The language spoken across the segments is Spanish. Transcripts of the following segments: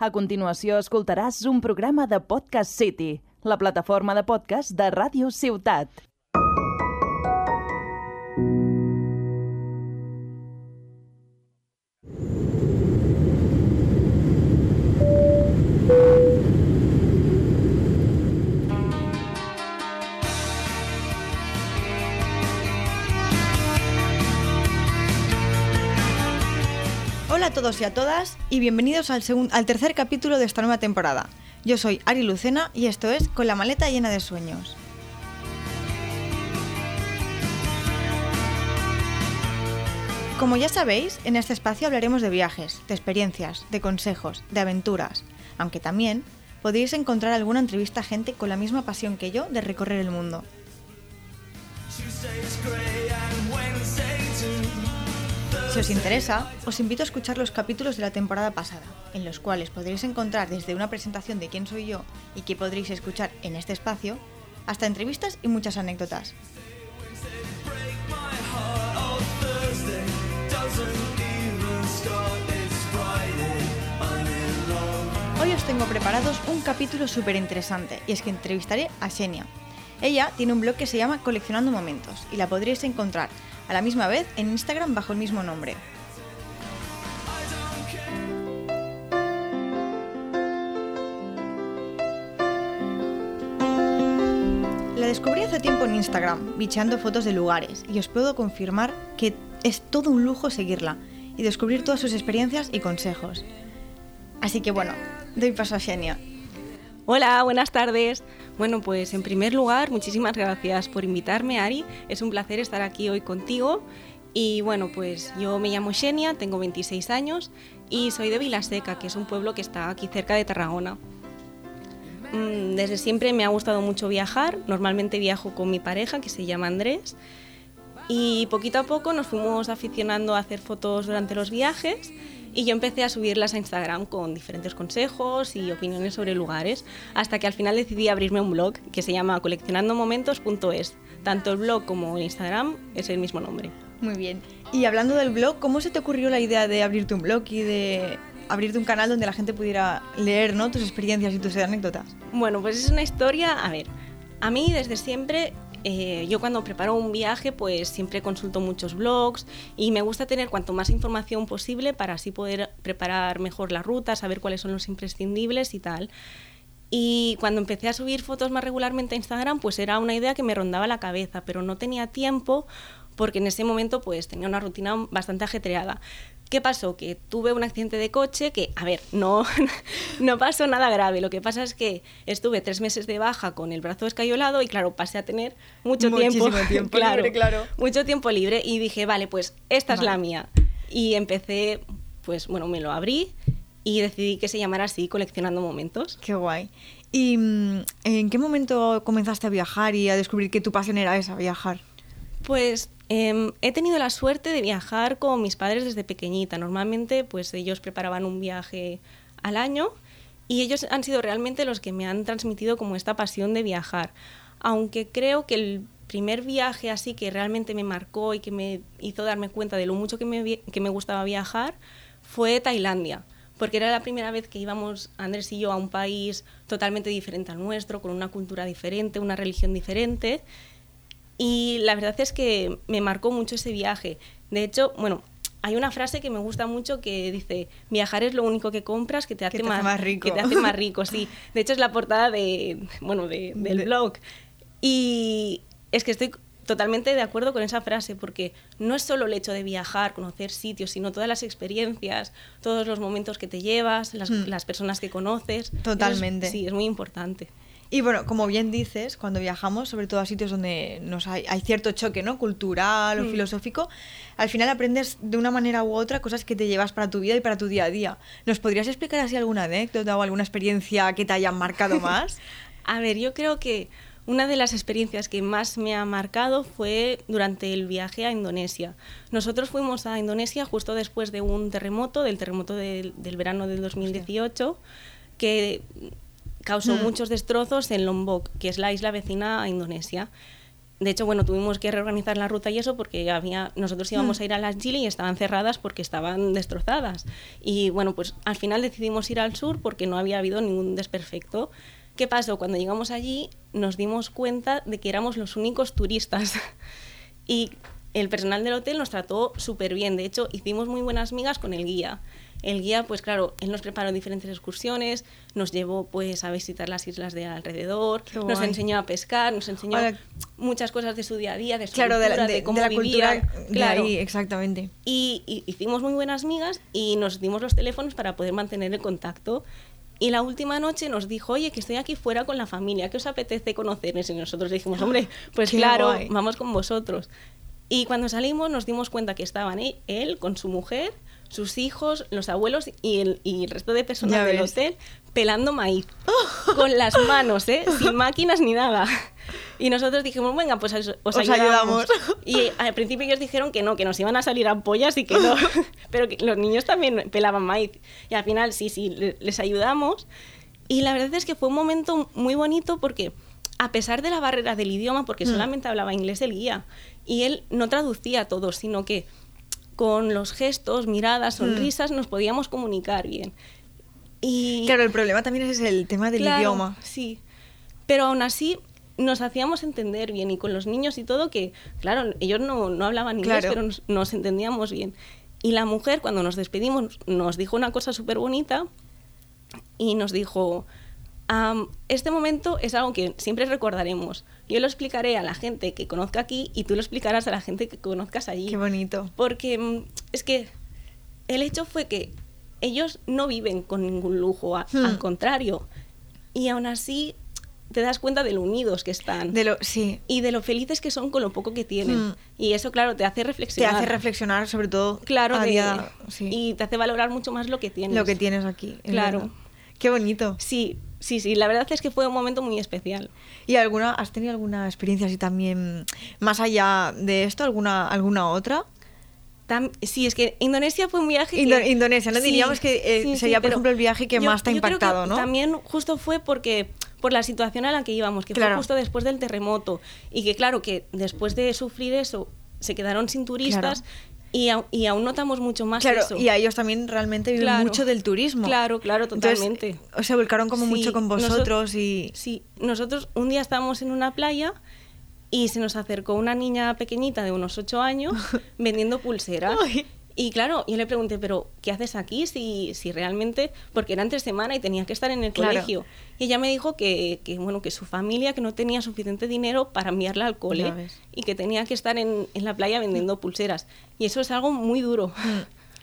A continuació escoltaràs un programa de Podcast City, la plataforma de podcast de Ràdio Ciutat. A todas y bienvenidos al, al tercer capítulo de esta nueva temporada. Yo soy Ari Lucena y esto es Con la maleta llena de sueños. Como ya sabéis, en este espacio hablaremos de viajes, de experiencias, de consejos, de aventuras, aunque también podréis encontrar alguna entrevista a gente con la misma pasión que yo de recorrer el mundo. Si os interesa, os invito a escuchar los capítulos de la temporada pasada, en los cuales podréis encontrar desde una presentación de quién soy yo y qué podréis escuchar en este espacio, hasta entrevistas y muchas anécdotas. Hoy os tengo preparados un capítulo súper interesante y es que entrevistaré a Xenia. Ella tiene un blog que se llama Coleccionando Momentos y la podréis encontrar a la misma vez en Instagram bajo el mismo nombre. La descubrí hace tiempo en Instagram, bicheando fotos de lugares, y os puedo confirmar que es todo un lujo seguirla y descubrir todas sus experiencias y consejos. Así que bueno, doy paso a Xenia. Hola, buenas tardes. Bueno, pues en primer lugar, muchísimas gracias por invitarme, Ari. Es un placer estar aquí hoy contigo. Y bueno, pues yo me llamo Xenia, tengo 26 años y soy de Vilaseca, que es un pueblo que está aquí cerca de Tarragona. Mm, Desde siempre me ha gustado mucho viajar. Normalmente viajo con mi pareja, que se llama Andrés. Y poquito a poco nos fuimos aficionando a hacer fotos durante los viajes y yo empecé a subirlas a Instagram con diferentes consejos y opiniones sobre lugares, hasta que al final decidí abrirme un blog que se llama coleccionandomomentos.es. Tanto el blog como el Instagram es el mismo nombre. Muy bien. Y hablando del blog, ¿cómo se te ocurrió la idea de abrirte un blog y de abrirte un canal donde la gente pudiera leer ¿no? tus experiencias y tus anécdotas? Bueno, pues es una historia, a ver, a mí desde siempre, eh, yo cuando preparo un viaje, pues siempre consulto muchos blogs y me gusta tener cuanto más información posible para así poder preparar mejor la ruta, saber cuáles son los imprescindibles y tal. Y cuando empecé a subir fotos más regularmente a Instagram, pues era una idea que me rondaba la cabeza, pero no tenía tiempo porque en ese momento pues tenía una rutina bastante ajetreada. ¿Qué pasó? Que tuve un accidente de coche que, a ver, no, no pasó nada grave. Lo que pasa es que estuve tres meses de baja con el brazo escayolado y, claro, pasé a tener mucho Muchísimo tiempo, tiempo libre, claro. mucho tiempo libre y dije, vale, pues esta es la mía. Y empecé, pues bueno, me lo abrí y decidí que se llamara así, Coleccionando Momentos. Qué guay. ¿Y mm, en qué momento comenzaste a viajar y a descubrir que tu pasión era esa, viajar? Pues em, he tenido la suerte de viajar con mis padres desde pequeñita. Normalmente, pues ellos preparaban un viaje al año y ellos han sido realmente los que me han transmitido como esta pasión de viajar. Aunque creo que el primer viaje así que realmente me marcó y que me hizo darme cuenta de lo mucho que me, que me gustaba viajar fue Tailandia. Porque era la primera vez que íbamos Andrés y yo a un país totalmente diferente al nuestro, con una cultura diferente, una religión diferente. Y la verdad es que me marcó mucho ese viaje. De hecho, bueno, hay una frase que me gusta mucho que dice, viajar es lo único que compras que te hace, te hace más rico". Que te hace más rico, sí. De hecho, es la portada de, bueno, de- del De- blog. Y es que estoy totalmente de acuerdo con esa frase, porque no es solo el hecho de viajar, conocer sitios, sino todas las experiencias, todos los momentos que te llevas, las, las personas que conoces. Es- Totalmente. sí, es muy importante. Y bueno, como bien dices, cuando viajamos, sobre todo a sitios donde nos hay, hay cierto choque ¿no? cultural o Mm. filosófico, al final aprendes de una manera u otra cosas que te llevas para tu vida y para tu día a día. ¿Nos podrías explicar así alguna anécdota o alguna experiencia que te haya marcado más? A ver, yo creo que una de las experiencias que más me ha marcado fue durante el viaje a Indonesia. Nosotros fuimos a Indonesia justo después de un terremoto, del terremoto del, del verano del 2018, que causó Hmm. muchos destrozos en Lombok, que es la isla vecina a Indonesia. de hecho, bueno, tuvimos que reorganizar la ruta y eso porque había, nosotros íbamos Mm. a ir a las Gili y estaban cerradas porque estaban destrozadas. Y bueno, pues al final decidimos ir al sur porque no había habido ningún desperfecto. ¿Qué pasó? Cuando llegamos allí nos dimos cuenta de que éramos los únicos turistas. y el personal del hotel nos trató súper bien. De hecho, hicimos muy buenas migas con el guía. El guía, pues claro, él nos preparó diferentes excursiones, nos llevó pues a visitar las islas de alrededor, nos enseñó a pescar, nos enseñó muchas cosas de su día a día, de su Claro, de la, cultura, de- de cómo de la vivían. cultura de Claro. ahí, exactamente. Y, y hicimos muy buenas migas y nos dimos los teléfonos para poder mantener el contacto. Y la última noche nos dijo, oye, que estoy aquí fuera con la familia, ¿qué os apetece conocernos? Y nosotros dijimos, hombre, pues Qué claro, guay. vamos con vosotros. Y cuando salimos nos dimos cuenta que estaban él con su mujer, sus hijos, los abuelos y el, y el resto de personas del hotel pelando maíz. Con las manos, ¿eh? Sin máquinas ni nada. Y nosotros dijimos, venga, pues os, os Os ayudamos. ayudamos. Y al principio ellos dijeron que no, que nos iban a salir ampollas y que no. Pero que los niños también pelaban maíz. Y al final, sí, sí, le- les ayudamos. Y la verdad es que fue un momento muy bonito porque, a pesar de la barrera del idioma, porque Mm. solamente hablaba inglés el guía, y él no traducía todo, sino que con los gestos, miradas, sonrisas, nos podíamos comunicar bien. Y. Claro, el problema también es el tema del Claro, idioma. Sí, pero aún así nos hacíamos entender bien y con los niños y todo que, claro, ellos no, no hablaban inglés, Claro. pero nos, nos entendíamos bien. Y la mujer, cuando nos despedimos, nos dijo una cosa súper bonita y nos dijo, "Am, este momento es algo que siempre recordaremos. Yo lo explicaré a la gente que conozca aquí y tú lo explicarás a la gente que conozcas allí. Qué bonito. Porque mm, es que el hecho fue que ellos no viven con ningún lujo, a- Hmm. al contrario. Y aún así te das cuenta de lo unidos que están De lo, sí, y de lo felices que son con lo poco que tienen. Hmm. Y eso, claro, te hace te reflexionar. hace reflexionar sobre todo Claro, de- día- sí, y te hace valorar mucho más lo que tienes. lo que tienes aquí. Claro. verdad. Qué bonito. Sí, sí, sí. La verdad es que fue un momento muy especial. ¿Y alguna, has tenido alguna experiencia así también, más allá de esto, alguna, alguna otra? Tam- sí, es que Indonesia fue un viaje que- Indo- Indonesia, ¿no? Sí, Diríamos que eh, sí, sí, sería, por ejemplo, el viaje que yo- más te ha impactado, ¿no? También justo fue porque por la situación a la que íbamos, que Claro. fue justo después del terremoto y que claro que después de sufrir eso se quedaron sin turistas y, y aún notamos mucho más Claro, eso. y a ellos también realmente viven Claro. mucho del turismo. Claro, claro, Entonces, totalmente. o se volcaron como Sí, mucho con vosotros y... Sí, nosotros un día estábamos en una playa y se nos acercó una niña pequeñita de unos 8 años vendiendo pulseras. Y claro, yo le pregunté, pero ¿qué haces aquí si, si realmente, porque era entre semana y tenía que estar en el Claro. colegio? Y ella me dijo que, que, bueno, que su familia que no tenía suficiente dinero para enviarla al cole y que tenía que estar en, en la playa vendiendo pulseras. Y eso es algo muy duro.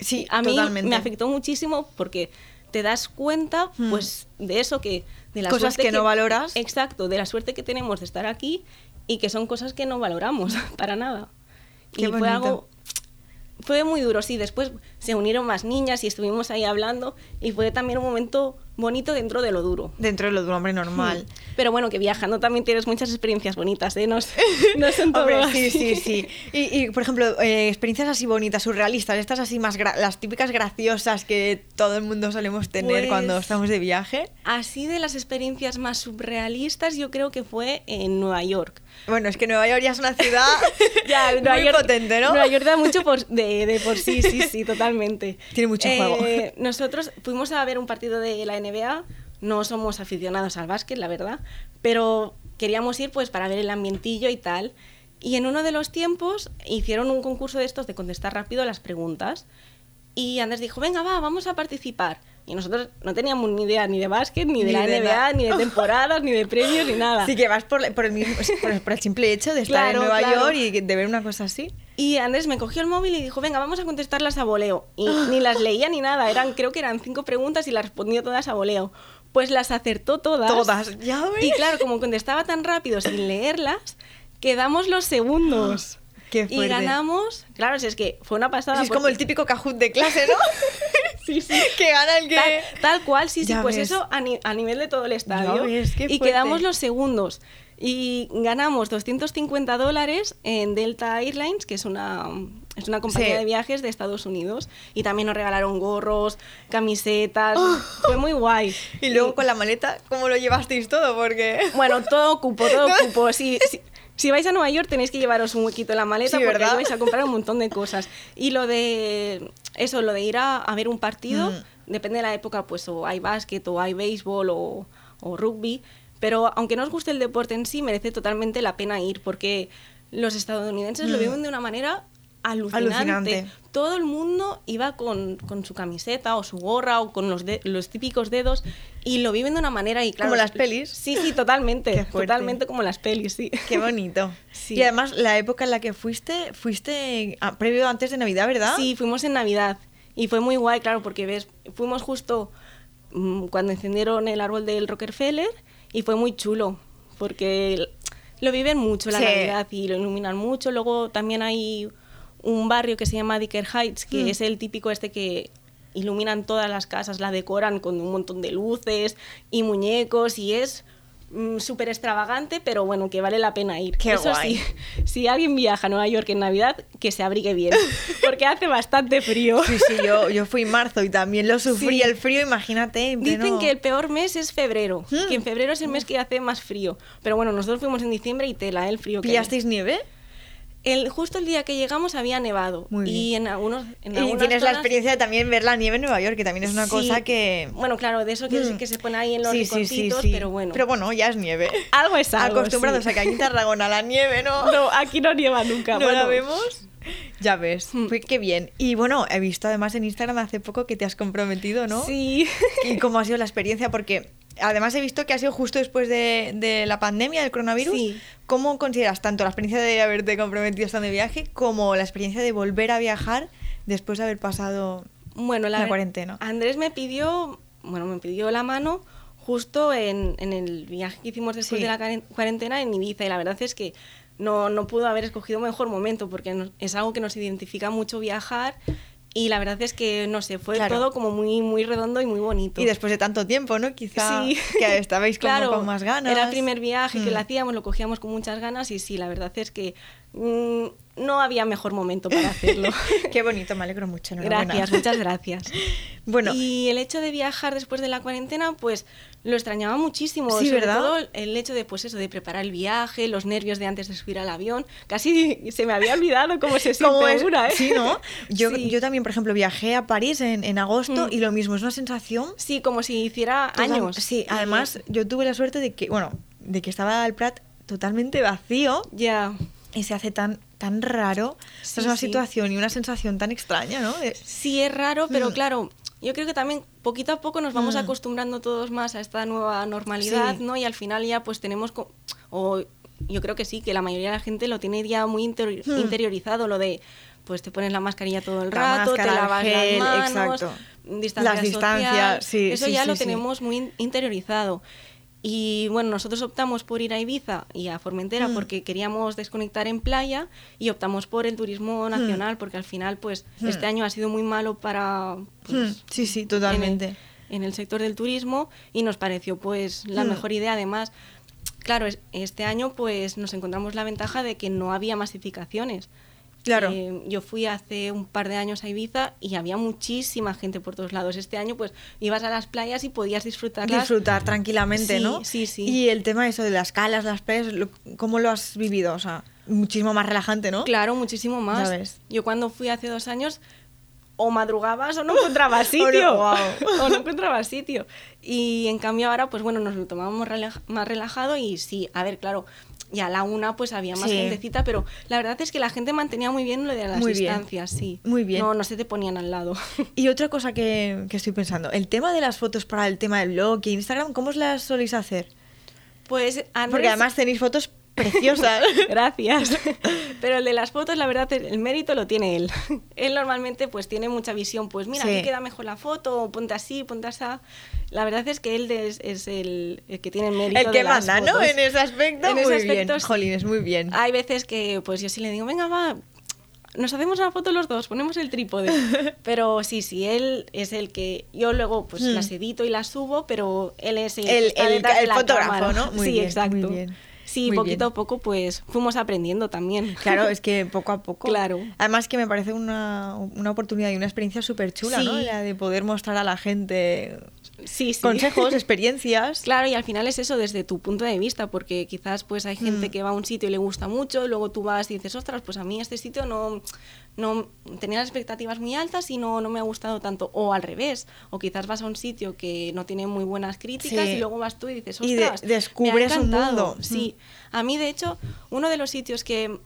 Sí, a mí totalmente. me afectó muchísimo porque te das cuenta Mm. pues de eso que de la Cosas suerte que no valoras. exacto de la suerte que tenemos de estar aquí y que son cosas que no valoramos para nada Qué y fue algo fue muy duro sí después se unieron más niñas y estuvimos ahí hablando y fue también un momento bonito dentro de lo duro Dentro de lo un hombre normal. pero bueno que viajando también tienes muchas experiencias bonitas ¿eh? no, no son todo Hombre, sí, así. sí, sí. Y, y, por ejemplo, eh, experiencias así bonitas, surrealistas, estas así más, las típicas graciosas que todo el mundo solemos tener Pues- cuando estamos de viaje. Así de las experiencias más surrealistas, yo creo que fue en Nueva York. Bueno, es que Nueva York ya es una ciudad Ya, Nueva muy York- potente, ¿no? Nueva York da mucho por- de, de por sí, sí, sí, totalmente. Tiene mucho juego. Nosotros fuimos a ver un partido de la NBA, no somos aficionados al básquet, la verdad, pero queríamos ir pues para ver el ambientillo y tal. Y en uno de los tiempos hicieron un concurso de estos de contestar rápido a las preguntas. Y Andrés dijo, venga, va, vamos a participar. Y nosotros no teníamos ni idea ni de básquet, ni de Ni la de NBA, nada. ni de temporadas, ni de premios, ni nada. Así que vas por, por el mismo, por, por el simple hecho de estar Claro, en Nueva claro. York y de ver una cosa así. Y Andrés me cogió el móvil y dijo, venga, vamos a contestarlas a voleo. Y ni las leía ni nada, eran, creo que eran cinco preguntas y las respondió todas a voleo. Pues las acertó todas. Todas, ya ves. Y claro, como contestaba tan rápido sin leerlas, quedamos los segundos. Qué y ganamos, claro, si es que fue una pasada. Sí, es como porque- el típico Kahoot de clase, ¿no? Sí, sí. que gana el que... Tal, tal cual, sí, sí, pues ves. eso a, ni- a nivel de todo el estadio. Ves, y quedamos los segundos. Y ganamos 250 dólares en Delta Airlines, que es una, es una compañía Sí. de viajes de Estados Unidos. Y también nos regalaron gorros, camisetas. Fue muy guay. Y luego con la maleta, ¿cómo lo llevasteis todo? Porque... Bueno, todo cupo, todo cupo. Sí, sí. Si vais a Nueva York tenéis que llevaros un huequito en la maleta Sí, porque ¿verdad? ahí vais a comprar un montón de cosas. Y lo de eso, lo de ir a, a ver un partido, Mm. depende de la época, pues o hay básquet o hay béisbol o, o rugby. Pero aunque no os guste el deporte en sí, merece totalmente la pena ir porque los estadounidenses lo Mm. viven de una manera alucinante. Alucinante. Todo el mundo iba con, con su camiseta o su gorra o con los, de- los típicos dedos y lo viven de una manera y claro, Como las pelis. Sí, sí, totalmente. Totalmente como las pelis, sí. Qué bonito. Sí. Y además, la época en la que fuiste, fuiste a- previo antes de Navidad, ¿verdad? Sí, fuimos en Navidad y fue muy guay, claro, porque ves, fuimos justo mm, cuando encendieron el árbol del Rockefeller y fue muy chulo, porque lo viven mucho la Sí. Navidad y lo iluminan mucho. Luego también hay un barrio que se llama Dicker Heights, que Mm. es el típico este que iluminan todas las casas, la decoran con un montón de luces y muñecos y es mm, súper extravagante, pero bueno, que vale la pena ir. Qué Eso guay. sí, si alguien viaja a Nueva York en Navidad, que se abrigue bien, porque hace bastante frío. Sí, sí, yo, yo fui en marzo y también lo sufrí Sí. el frío, imagínate. en Dicen pleno- que el peor mes es febrero, que en febrero es el mes que hace más frío. Pero bueno, nosotros fuimos en diciembre y tela, ¿eh? el frío que. ¿Pillasteis nieve? El, justo el día que llegamos había nevado. Muy bien. Y en algunos. En Y tienes la experiencia de también ver la nieve en Nueva York, que también es una Sí. cosa que... Bueno, claro, de eso que, Mm. que se pone ahí en los Sí, rinconcitos, pero bueno. Pero bueno, ya es nieve. algo es algo. Acostumbrados a que aquí en Tarragona la nieve, ¿no? No, aquí no nieva nunca. ¿No bueno. la vemos? Ya ves, Mm. pues qué bien. Y bueno, he visto además en Instagram hace poco que te has comprometido, ¿no? Sí. ¿Y cómo ha sido la experiencia? Porque además he visto que ha sido justo después de, de la pandemia, del coronavirus. Sí. ¿Cómo consideras tanto la experiencia de haberte comprometido estando de viaje como la experiencia de volver a viajar después de haber pasado... Bueno, la, cuarentena. Andrés me pidió, bueno, me pidió la mano justo en, en el viaje que hicimos después Sí. de la cuaren- cuarentena en Ibiza y la verdad es que no, no pudo haber escogido mejor momento porque es algo que nos identifica mucho viajar y la verdad es que, no sé, fue Claro. todo como muy, muy redondo y muy bonito. Y después de tanto tiempo, ¿no? Quizá Sí. que estabais como Claro, con más ganas. Era el primer viaje que Mm. lo hacíamos, lo cogíamos con muchas ganas y sí, la verdad es que mm, no había mejor momento para hacerlo. Qué bonito, me alegro mucho. gracias, muchas gracias. Bueno, Y el hecho de viajar después de la cuarentena, pues lo extrañaba muchísimo. Sí, sobre ¿verdad? todo el hecho de, pues eso, de preparar el viaje, los nervios de antes de subir al avión. Casi se me había olvidado cómo se siente ¿Cómo es? una, ¿eh? Sí, ¿no? Yo, Sí. yo también, por ejemplo, viajé a París en, en agosto Mm. y lo mismo, es una sensación... Sí, como si hiciera años. Sí, además yo tuve la suerte de que, bueno, de que estaba el Prat totalmente vacío Ya. Y se hace tan, tan raro. Sí, es una sí. situación y una sensación tan extraña, ¿no? Sí, es raro, pero Mm. claro, yo creo que también poquito a poco nos vamos Mm. acostumbrando todos más a esta nueva normalidad, Sí. ¿no? Y al final ya pues tenemos, o yo creo que sí, que la mayoría de la gente lo tiene ya muy interior- Mm. interiorizado, lo de pues te pones la mascarilla todo el La rato, máscara, te lavas gel, las manos, exacto. distancia Las distancias, social, sí, eso sí, ya sí, lo tenemos muy in- interiorizado. Y bueno, nosotros optamos por ir a Ibiza y a Formentera Mm. porque queríamos desconectar en playa y optamos por el turismo nacional porque al final pues Mm. este año ha sido muy malo para pues, Mm, sí, sí, en el- totalmente. En el, sector del turismo y nos pareció pues la Mm. mejor idea además claro es- este año pues nos encontramos la ventaja de que no había masificaciones Claro. Eh, yo fui hace un par de años a Ibiza y había muchísima gente por todos lados. Este año, pues, ibas a las playas y podías disfrutarlas. Disfrutar tranquilamente, Sí, ¿no? sí, sí. Y el tema eso de las calas, las playas, lo- ¿cómo lo has vivido? O sea, muchísimo más relajante, ¿no? Claro, muchísimo más. Ya ves. Yo cuando fui hace dos años, o madrugabas o no encontrabas O no, sitio. o no encontrabas sitio. Y en cambio ahora, pues bueno, nos lo tomamos más relajado y sí, a ver, claro, ya a la una pues había más Sí. gentecita, pero la verdad es que la gente mantenía muy bien lo de las Muy bien. distancias, sí. Muy bien. No, no se te ponían al lado. Y otra cosa que, que estoy pensando, el tema de las fotos para el tema del blog y Instagram, ¿cómo os las soléis hacer? Pues Andrés... Porque además tenéis fotos preciosas. Gracias. Pero el de las fotos, la verdad, el mérito lo tiene él. Él normalmente pues tiene mucha visión, pues mira, Sí. aquí queda mejor la foto, ponte así, ponte así. La verdad es que él es, es el, el que tiene el mérito el que de las manda, ¿no? fotos. En ese aspecto, En muy ese bien. aspecto, sí. Jolines, muy bien. Hay veces que pues yo sí le digo, venga, va, nos hacemos una foto los dos, ponemos el trípode. Pero sí, sí, él es el que yo luego pues Hmm. las edito y las subo, pero él es el, El- el- el fotógrafo, cámara. ¿no? Muy sí, bien, exacto. muy bien. Sí, Muy poquito bien. a poco pues fuimos aprendiendo también. Claro, es que poco a poco. Claro. Además que me parece una, una oportunidad y una experiencia súper chula, ¿no? La de poder mostrar a la gente Sí, sí. consejos, experiencias. Claro, y al final es eso desde tu punto de vista, porque quizás pues hay gente Mm. que va a un sitio y le gusta mucho, y luego tú vas y dices, ostras, pues a mí este sitio no, no tenía las expectativas muy altas y no, no me ha gustado tanto. O al revés, o quizás vas a un sitio que no tiene muy buenas críticas Sí. y luego vas tú y dices, Y de- ostras, me ha descubres un encantado". mundo. Sí, a mí de hecho, uno de los sitios que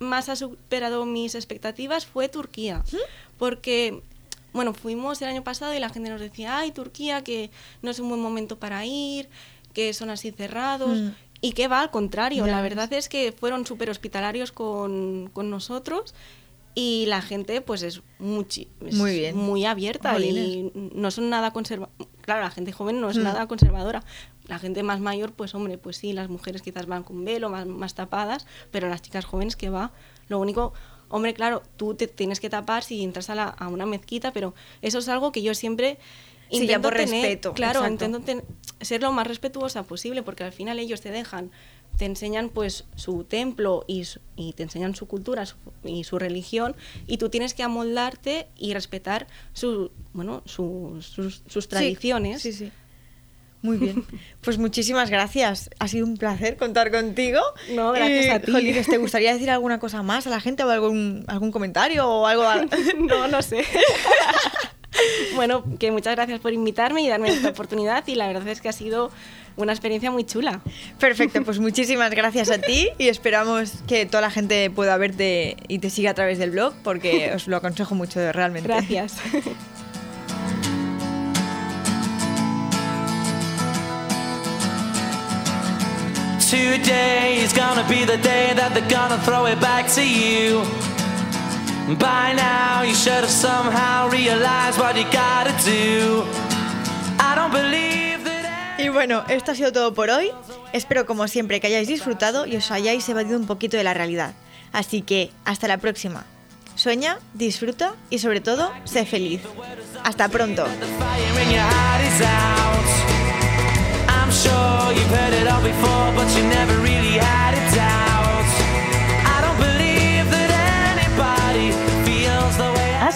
más ha superado mis expectativas fue Turquía, porque bueno, fuimos el año pasado y la gente nos decía, ay, Turquía, que no es un buen momento para ir, que son así cerrados. Mm. Y que va al contrario, Ya la ves. verdad es que fueron súper hospitalarios con, con nosotros y la gente pues es, muchi- es Muy bien. muy abierta y no son nada conservadora. Claro, la gente joven no es Mm. nada conservadora. La gente más mayor, pues hombre, pues sí, las mujeres quizás van con velo, más, más tapadas, pero las chicas jóvenes que va, lo único, hombre, claro, tú te tienes que tapar si entras a, la- a una mezquita, pero eso es algo que yo siempre Sí, ya intento por tener, respeto, claro, exacto. intento ten- ser lo más respetuosa posible, porque al final ellos te dejan, te enseñan pues su templo y, su- y te enseñan su cultura su- y su religión, y tú tienes que amoldarte y respetar su, bueno, sus, sus, tradiciones. Sí, sí. Muy bien. Pues muchísimas gracias. Ha sido un placer contar contigo. No, gracias a ti. Jolines, ¿te gustaría decir alguna cosa más a la gente o algún, algún comentario o algo? a- no, no sé. bueno, que muchas gracias por invitarme y darme esta oportunidad y la verdad es que ha sido una experiencia muy chula. Perfecto, pues muchísimas gracias a ti y esperamos que toda la gente pueda verte y te siga a través del blog porque os lo aconsejo mucho realmente. Gracias. Today is gonna be the day that they're gonna throw it back to you. By now, you should have somehow realized what you gotta do. I don't believe that. Y bueno, esto ha sido todo por hoy. Espero como siempre que hayáis disfrutado y os hayáis evadido un poquito de la realidad. Así que hasta la próxima. Sueña, disfruta y sobre todo, sé feliz. Hasta pronto. I'm sure you've heard it all before, but you never really had